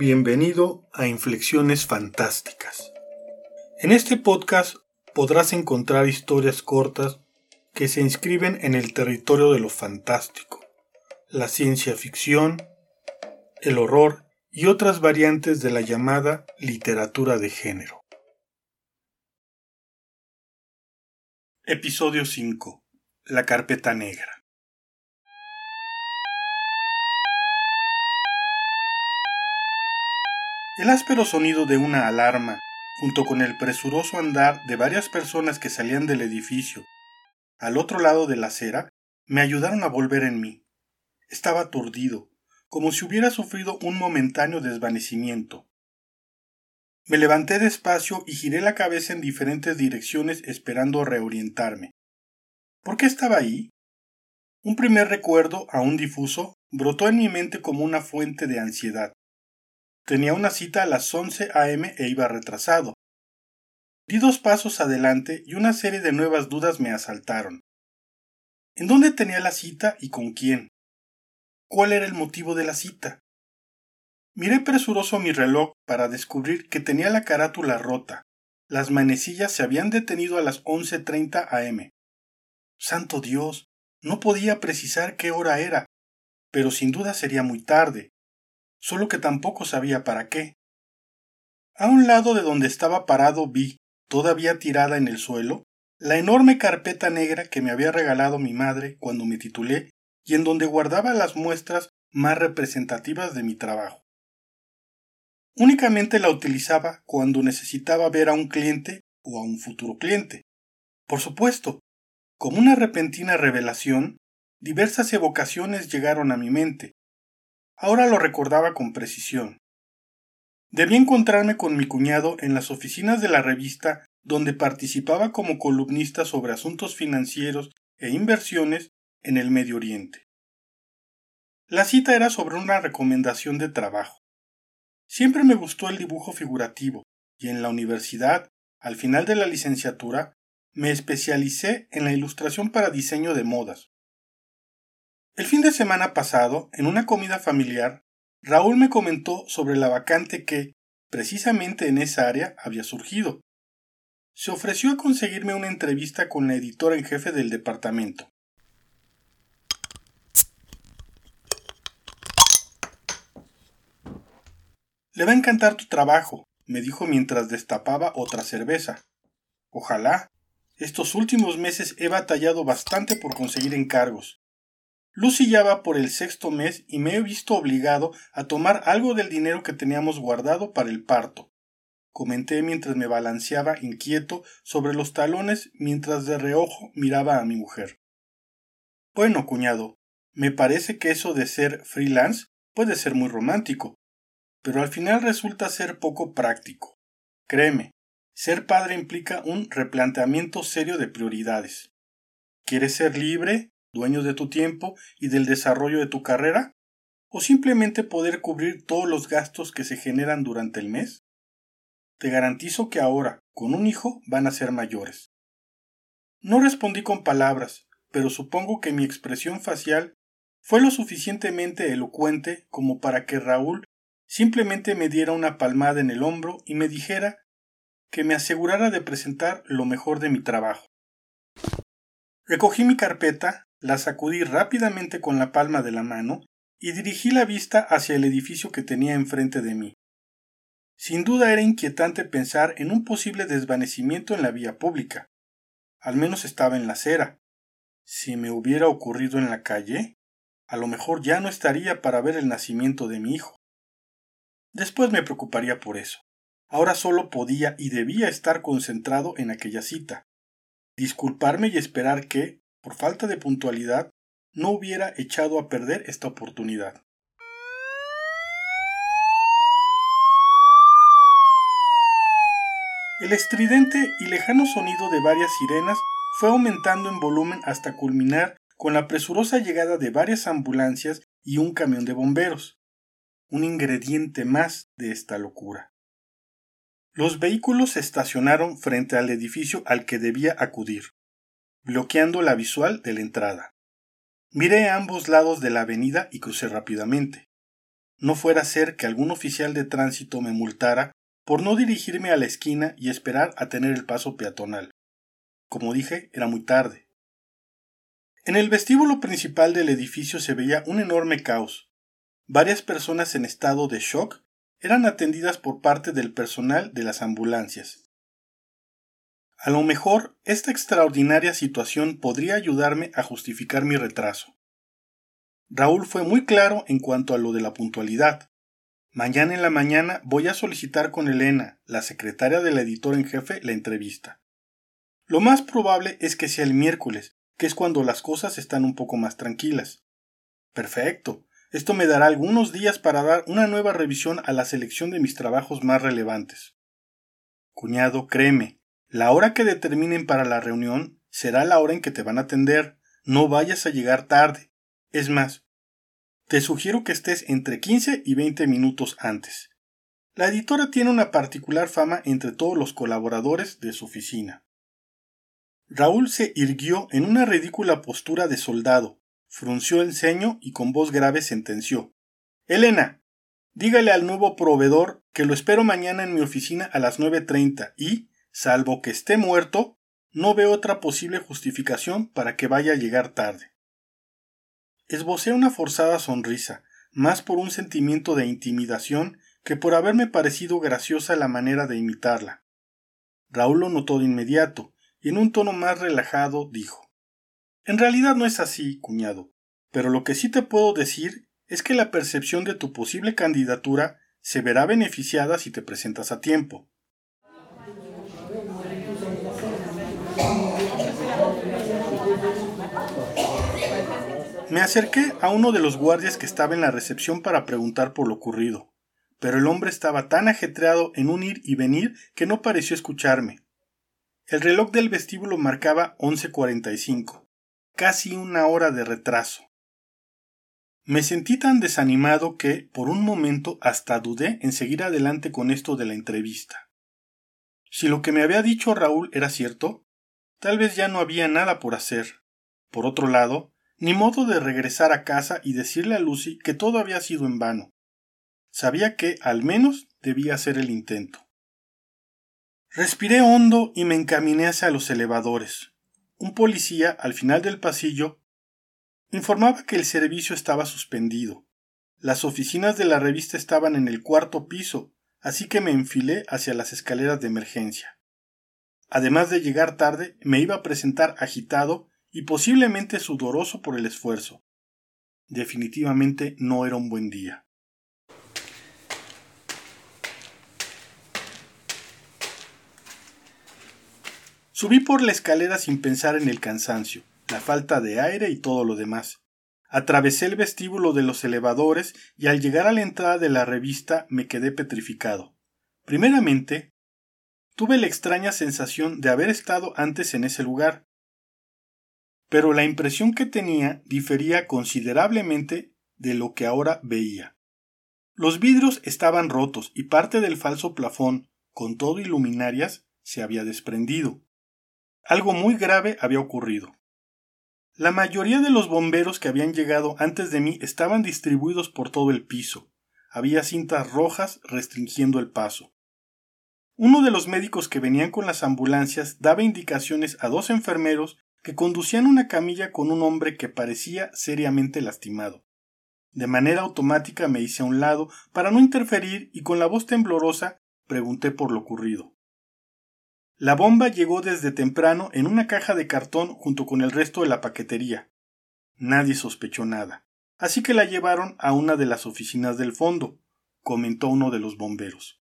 Bienvenido a Inflexiones Fantásticas. En este podcast podrás encontrar historias cortas que se inscriben en el territorio de lo fantástico, la ciencia ficción, el horror y otras variantes de la llamada literatura de género. Episodio 5. La carpeta negra. El áspero sonido de una alarma, junto con el presuroso andar de varias personas que salían del edificio al otro lado de la acera, me ayudaron a volver en mí. Estaba aturdido, como si hubiera sufrido un momentáneo desvanecimiento. Me levanté despacio y giré la cabeza en diferentes direcciones esperando reorientarme. ¿Por qué estaba ahí? Un primer recuerdo, aún difuso, brotó en mi mente como una fuente de ansiedad. Tenía una cita a las 11 a.m. e iba retrasado. Di dos pasos adelante y una serie de nuevas dudas me asaltaron. ¿En dónde tenía la cita y con quién? ¿Cuál era el motivo de la cita? Miré presuroso mi reloj para descubrir que tenía la carátula rota. Las manecillas se habían detenido a las 11.30 am. Santo Dios, no podía precisar qué hora era, pero sin duda sería muy tarde solo que tampoco sabía para qué. A un lado de donde estaba parado vi, todavía tirada en el suelo, la enorme carpeta negra que me había regalado mi madre cuando me titulé y en donde guardaba las muestras más representativas de mi trabajo. Únicamente la utilizaba cuando necesitaba ver a un cliente o a un futuro cliente. Por supuesto, como una repentina revelación, diversas evocaciones llegaron a mi mente, Ahora lo recordaba con precisión. Debí encontrarme con mi cuñado en las oficinas de la revista donde participaba como columnista sobre asuntos financieros e inversiones en el Medio Oriente. La cita era sobre una recomendación de trabajo. Siempre me gustó el dibujo figurativo y en la universidad, al final de la licenciatura, me especialicé en la ilustración para diseño de modas. El fin de semana pasado, en una comida familiar, Raúl me comentó sobre la vacante que, precisamente en esa área, había surgido. Se ofreció a conseguirme una entrevista con la editora en jefe del departamento. Le va a encantar tu trabajo, me dijo mientras destapaba otra cerveza. Ojalá. Estos últimos meses he batallado bastante por conseguir encargos. Lucy ya va por el sexto mes y me he visto obligado a tomar algo del dinero que teníamos guardado para el parto. Comenté mientras me balanceaba inquieto sobre los talones mientras de reojo miraba a mi mujer. Bueno, cuñado, me parece que eso de ser freelance puede ser muy romántico, pero al final resulta ser poco práctico. Créeme, ser padre implica un replanteamiento serio de prioridades. ¿Quieres ser libre? Dueños de tu tiempo y del desarrollo de tu carrera? ¿O simplemente poder cubrir todos los gastos que se generan durante el mes? Te garantizo que ahora, con un hijo, van a ser mayores. No respondí con palabras, pero supongo que mi expresión facial fue lo suficientemente elocuente como para que Raúl simplemente me diera una palmada en el hombro y me dijera que me asegurara de presentar lo mejor de mi trabajo. Recogí mi carpeta, la sacudí rápidamente con la palma de la mano y dirigí la vista hacia el edificio que tenía enfrente de mí. Sin duda era inquietante pensar en un posible desvanecimiento en la vía pública. Al menos estaba en la acera. Si me hubiera ocurrido en la calle, a lo mejor ya no estaría para ver el nacimiento de mi hijo. Después me preocuparía por eso. Ahora solo podía y debía estar concentrado en aquella cita. Disculparme y esperar que, por falta de puntualidad, no hubiera echado a perder esta oportunidad. El estridente y lejano sonido de varias sirenas fue aumentando en volumen hasta culminar con la presurosa llegada de varias ambulancias y un camión de bomberos, un ingrediente más de esta locura. Los vehículos se estacionaron frente al edificio al que debía acudir bloqueando la visual de la entrada. Miré a ambos lados de la avenida y crucé rápidamente. No fuera a ser que algún oficial de tránsito me multara por no dirigirme a la esquina y esperar a tener el paso peatonal. Como dije, era muy tarde. En el vestíbulo principal del edificio se veía un enorme caos. Varias personas en estado de shock eran atendidas por parte del personal de las ambulancias. A lo mejor esta extraordinaria situación podría ayudarme a justificar mi retraso. Raúl fue muy claro en cuanto a lo de la puntualidad. Mañana en la mañana voy a solicitar con Elena, la secretaria del editor en jefe, la entrevista. Lo más probable es que sea el miércoles, que es cuando las cosas están un poco más tranquilas. Perfecto. Esto me dará algunos días para dar una nueva revisión a la selección de mis trabajos más relevantes. Cuñado, créeme, la hora que determinen para la reunión será la hora en que te van a atender. No vayas a llegar tarde. Es más, te sugiero que estés entre 15 y 20 minutos antes. La editora tiene una particular fama entre todos los colaboradores de su oficina. Raúl se irguió en una ridícula postura de soldado, frunció el ceño y con voz grave sentenció Elena, dígale al nuevo proveedor que lo espero mañana en mi oficina a las nueve treinta y, salvo que esté muerto, no veo otra posible justificación para que vaya a llegar tarde. Esbocé una forzada sonrisa, más por un sentimiento de intimidación que por haberme parecido graciosa la manera de imitarla. Raúl lo notó de inmediato, y en un tono más relajado dijo En realidad no es así, cuñado, pero lo que sí te puedo decir es que la percepción de tu posible candidatura se verá beneficiada si te presentas a tiempo. Me acerqué a uno de los guardias que estaba en la recepción para preguntar por lo ocurrido, pero el hombre estaba tan ajetreado en un ir y venir que no pareció escucharme. El reloj del vestíbulo marcaba 11.45, casi una hora de retraso. Me sentí tan desanimado que, por un momento, hasta dudé en seguir adelante con esto de la entrevista. Si lo que me había dicho Raúl era cierto, tal vez ya no había nada por hacer. Por otro lado, ni modo de regresar a casa y decirle a Lucy que todo había sido en vano. Sabía que, al menos, debía hacer el intento. Respiré hondo y me encaminé hacia los elevadores. Un policía, al final del pasillo, informaba que el servicio estaba suspendido. Las oficinas de la revista estaban en el cuarto piso, así que me enfilé hacia las escaleras de emergencia. Además de llegar tarde, me iba a presentar agitado y posiblemente sudoroso por el esfuerzo. Definitivamente no era un buen día. Subí por la escalera sin pensar en el cansancio, la falta de aire y todo lo demás. Atravesé el vestíbulo de los elevadores y al llegar a la entrada de la revista me quedé petrificado. Primeramente, tuve la extraña sensación de haber estado antes en ese lugar, pero la impresión que tenía difería considerablemente de lo que ahora veía. Los vidrios estaban rotos y parte del falso plafón, con todo iluminarias, se había desprendido. Algo muy grave había ocurrido. La mayoría de los bomberos que habían llegado antes de mí estaban distribuidos por todo el piso. Había cintas rojas restringiendo el paso. Uno de los médicos que venían con las ambulancias daba indicaciones a dos enfermeros que conducían una camilla con un hombre que parecía seriamente lastimado. De manera automática me hice a un lado para no interferir y con la voz temblorosa pregunté por lo ocurrido. La bomba llegó desde temprano en una caja de cartón junto con el resto de la paquetería. Nadie sospechó nada, así que la llevaron a una de las oficinas del fondo, comentó uno de los bomberos.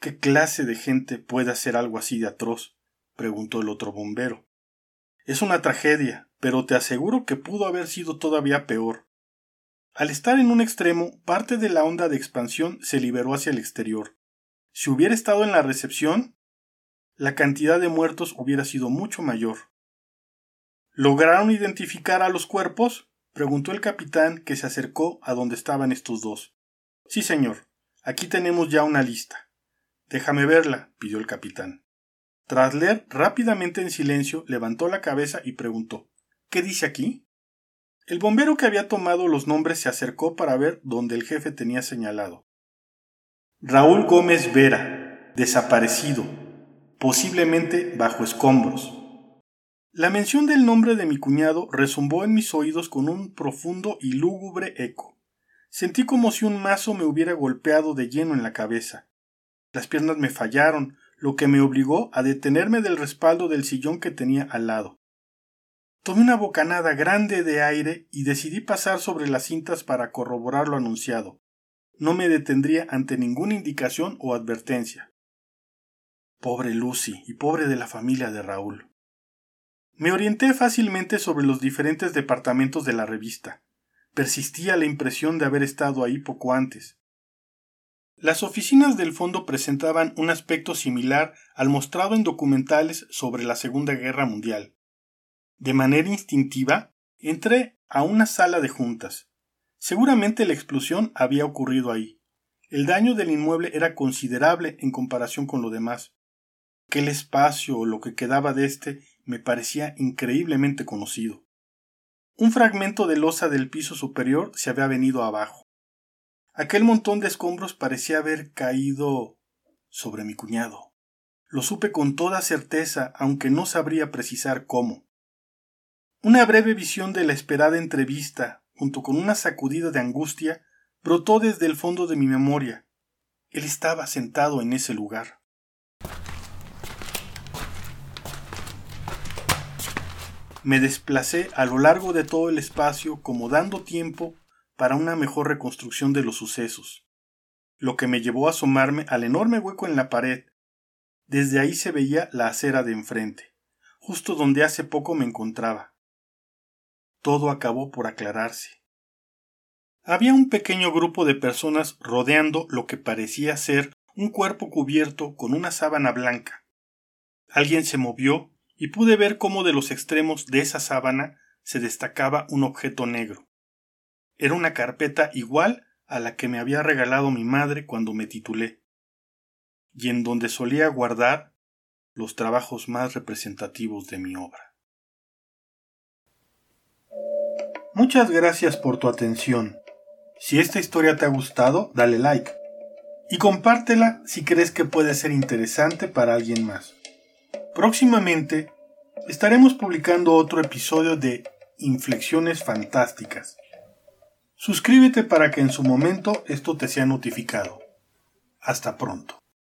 ¿Qué clase de gente puede hacer algo así de atroz? preguntó el otro bombero. Es una tragedia, pero te aseguro que pudo haber sido todavía peor. Al estar en un extremo, parte de la onda de expansión se liberó hacia el exterior. Si hubiera estado en la recepción, la cantidad de muertos hubiera sido mucho mayor. ¿Lograron identificar a los cuerpos? preguntó el capitán que se acercó a donde estaban estos dos. Sí, señor. Aquí tenemos ya una lista. Déjame verla, pidió el capitán. Tras leer rápidamente en silencio, levantó la cabeza y preguntó ¿Qué dice aquí? El bombero que había tomado los nombres se acercó para ver dónde el jefe tenía señalado. Raúl Gómez Vera, desaparecido, posiblemente bajo escombros. La mención del nombre de mi cuñado resumbó en mis oídos con un profundo y lúgubre eco. Sentí como si un mazo me hubiera golpeado de lleno en la cabeza. Las piernas me fallaron, lo que me obligó a detenerme del respaldo del sillón que tenía al lado. Tomé una bocanada grande de aire y decidí pasar sobre las cintas para corroborar lo anunciado. No me detendría ante ninguna indicación o advertencia. Pobre Lucy y pobre de la familia de Raúl. Me orienté fácilmente sobre los diferentes departamentos de la revista. Persistía la impresión de haber estado ahí poco antes. Las oficinas del fondo presentaban un aspecto similar al mostrado en documentales sobre la Segunda Guerra Mundial. De manera instintiva, entré a una sala de juntas. Seguramente la explosión había ocurrido ahí. El daño del inmueble era considerable en comparación con lo demás. Aquel espacio o lo que quedaba de éste me parecía increíblemente conocido. Un fragmento de losa del piso superior se había venido abajo. Aquel montón de escombros parecía haber caído sobre mi cuñado. Lo supe con toda certeza, aunque no sabría precisar cómo. Una breve visión de la esperada entrevista, junto con una sacudida de angustia, brotó desde el fondo de mi memoria. Él estaba sentado en ese lugar. Me desplacé a lo largo de todo el espacio como dando tiempo para una mejor reconstrucción de los sucesos, lo que me llevó a asomarme al enorme hueco en la pared. Desde ahí se veía la acera de enfrente, justo donde hace poco me encontraba. Todo acabó por aclararse. Había un pequeño grupo de personas rodeando lo que parecía ser un cuerpo cubierto con una sábana blanca. Alguien se movió y pude ver cómo de los extremos de esa sábana se destacaba un objeto negro. Era una carpeta igual a la que me había regalado mi madre cuando me titulé, y en donde solía guardar los trabajos más representativos de mi obra. Muchas gracias por tu atención. Si esta historia te ha gustado, dale like y compártela si crees que puede ser interesante para alguien más. Próximamente estaremos publicando otro episodio de Inflexiones Fantásticas Suscríbete para que en su momento esto te sea notificado. Hasta pronto.